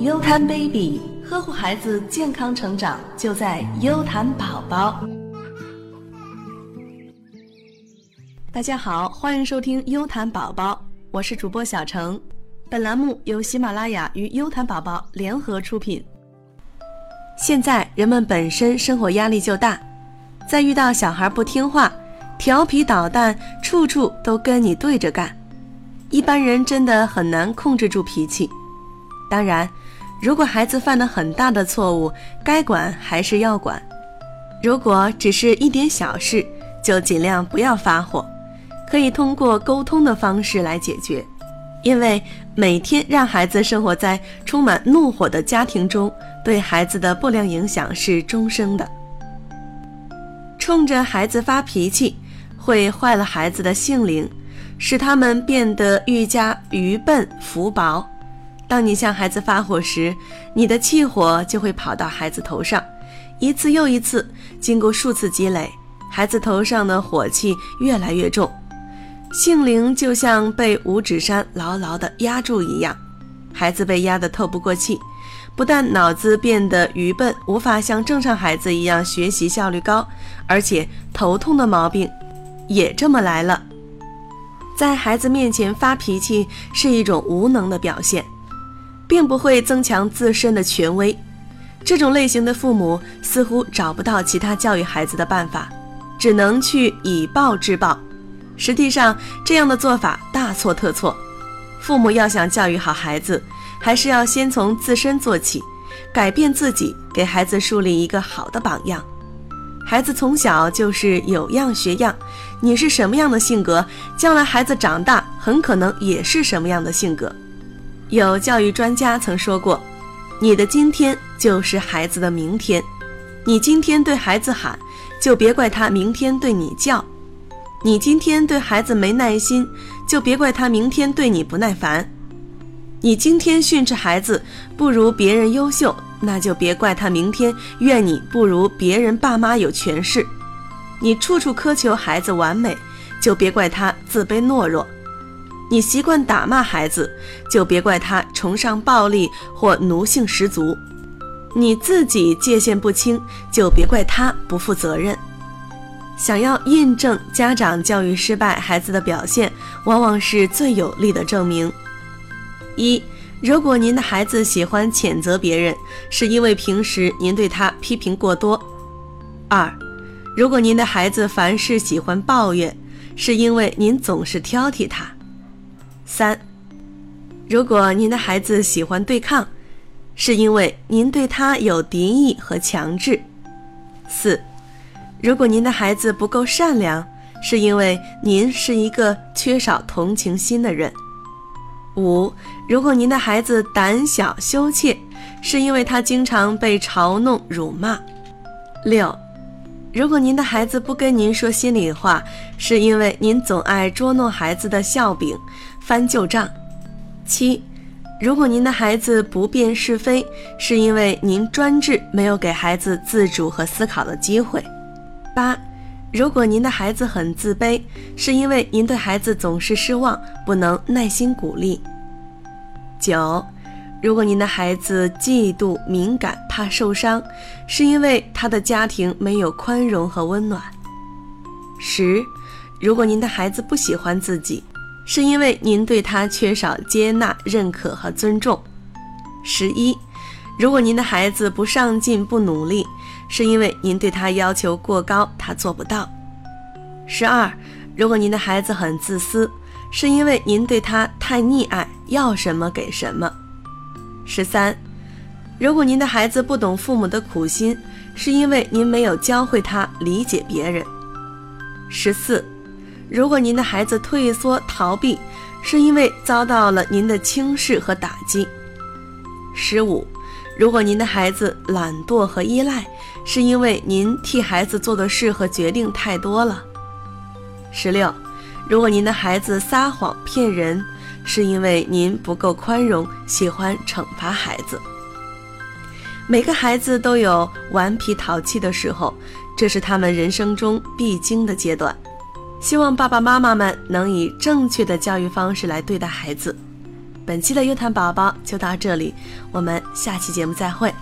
优谈 baby，呵护孩子健康成长就在优谈宝宝。大家好，欢迎收听优谈宝宝，我是主播小程。本栏目由喜马拉雅与优谈宝宝联合出品。现在人们本身生活压力就大，再遇到小孩不听话、调皮捣蛋，处处都跟你对着干，一般人真的很难控制住脾气。当然，如果孩子犯了很大的错误，该管还是要管；如果只是一点小事，就尽量不要发火，可以通过沟通的方式来解决。因为每天让孩子生活在充满怒火的家庭中，对孩子的不良影响是终生的。冲着孩子发脾气，会坏了孩子的性灵，使他们变得愈加愚笨浮薄。当你向孩子发火时，你的气火就会跑到孩子头上，一次又一次，经过数次积累，孩子头上的火气越来越重。性灵就像被五指山牢牢地压住一样，孩子被压得透不过气，不但脑子变得愚笨，无法像正常孩子一样学习效率高，而且头痛的毛病也这么来了。在孩子面前发脾气是一种无能的表现，并不会增强自身的权威。这种类型的父母似乎找不到其他教育孩子的办法，只能去以暴制暴。实际上，这样的做法大错特错。父母要想教育好孩子，还是要先从自身做起，改变自己，给孩子树立一个好的榜样。孩子从小就是有样学样，你是什么样的性格，将来孩子长大很可能也是什么样的性格。有教育专家曾说过：“你的今天就是孩子的明天，你今天对孩子喊，就别怪他明天对你叫。”你今天对孩子没耐心，就别怪他明天对你不耐烦；你今天训斥孩子不如别人优秀，那就别怪他明天怨你不如别人爸妈有权势；你处处苛求孩子完美，就别怪他自卑懦弱；你习惯打骂孩子，就别怪他崇尚暴力或奴性十足；你自己界限不清，就别怪他不负责任。想要印证家长教育失败孩子的表现，往往是最有力的证明。一，如果您的孩子喜欢谴责别人，是因为平时您对他批评过多；二，如果您的孩子凡事喜欢抱怨，是因为您总是挑剔他；三，如果您的孩子喜欢对抗，是因为您对他有敌意和强制；四。如果您的孩子不够善良，是因为您是一个缺少同情心的人。五，如果您的孩子胆小羞怯，是因为他经常被嘲弄辱骂。六，如果您的孩子不跟您说心里话，是因为您总爱捉弄孩子的笑柄，翻旧账。七，如果您的孩子不辨是非，是因为您专制，没有给孩子自主和思考的机会。八，如果您的孩子很自卑，是因为您对孩子总是失望，不能耐心鼓励。九，如果您的孩子嫉妒、敏感、怕受伤，是因为他的家庭没有宽容和温暖。十，如果您的孩子不喜欢自己，是因为您对他缺少接纳、认可和尊重。十一，如果您的孩子不上进、不努力，是因为您对他要求过高，他做不到。十二，如果您的孩子很自私，是因为您对他太溺爱，要什么给什么。十三，如果您的孩子不懂父母的苦心，是因为您没有教会他理解别人。十四，如果您的孩子退缩逃避，是因为遭到了您的轻视和打击。十五。如果您的孩子懒惰和依赖，是因为您替孩子做的事和决定太多了。十六，如果您的孩子撒谎骗人，是因为您不够宽容，喜欢惩罚孩子。每个孩子都有顽皮淘气的时候，这是他们人生中必经的阶段。希望爸爸妈妈们能以正确的教育方式来对待孩子。本期的优谈宝宝就到这里，我们下期节目再会。